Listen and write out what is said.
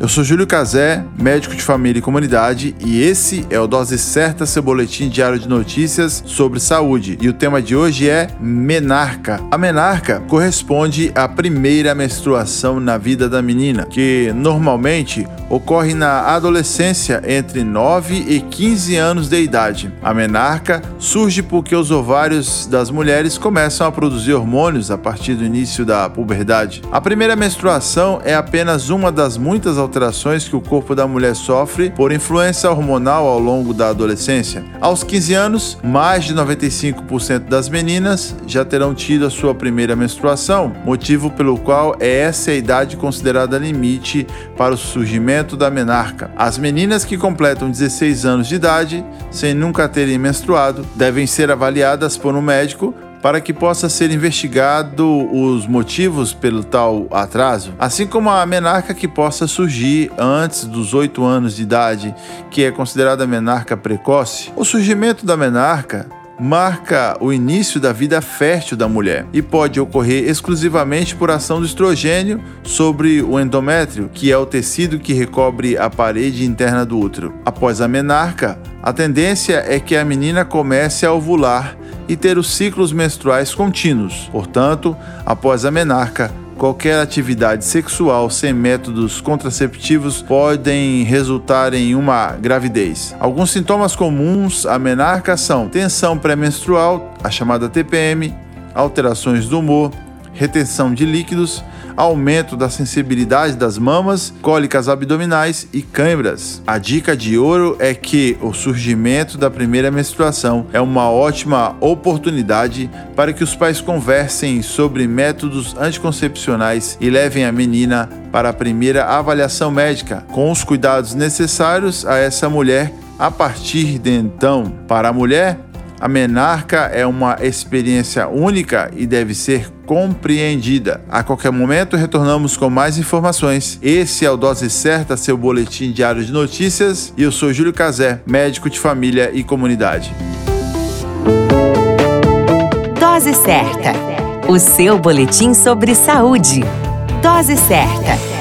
eu sou Júlio Cazé, médico de família e comunidade, e esse é o Dose Certa, seu boletim diário de notícias sobre saúde. E o tema de hoje é menarca. A menarca corresponde à primeira menstruação na vida da menina, que normalmente ocorre na adolescência entre 9 e 15 anos de idade. A menarca surge porque os ovários das mulheres começam a produzir hormônios a partir do início da puberdade. A primeira menstruação é apenas uma das muitas que o corpo da mulher sofre por influência hormonal ao longo da adolescência. Aos 15 anos, mais de 95% das meninas já terão tido a sua primeira menstruação, motivo pelo qual é essa a idade considerada limite para o surgimento da menarca. As meninas que completam 16 anos de idade, sem nunca terem menstruado, devem ser avaliadas por um médico para que possa ser investigado os motivos pelo tal atraso, assim como a menarca que possa surgir antes dos 8 anos de idade, que é considerada menarca precoce. O surgimento da menarca marca o início da vida fértil da mulher e pode ocorrer exclusivamente por ação do estrogênio sobre o endométrio, que é o tecido que recobre a parede interna do útero. Após a menarca, a tendência é que a menina comece a ovular e ter os ciclos menstruais contínuos. Portanto, após a menarca, qualquer atividade sexual sem métodos contraceptivos podem resultar em uma gravidez. Alguns sintomas comuns à menarca são tensão pré-menstrual, a chamada TPM, alterações do humor, retenção de líquidos, aumento da sensibilidade das mamas, cólicas abdominais e câimbras. A dica de ouro é que o surgimento da primeira menstruação é uma ótima oportunidade para que os pais conversem sobre métodos anticoncepcionais e levem a menina para a primeira avaliação médica, com os cuidados necessários a essa mulher a partir de então. Para a mulher, a menarca é uma experiência única e deve ser compreendida. A qualquer momento retornamos com mais informações. Esse é o Dose Certa, seu boletim diário de notícias, e eu sou Júlio Cazé, médico de família e comunidade. Dose Certa, o seu boletim sobre saúde. Dose Certa.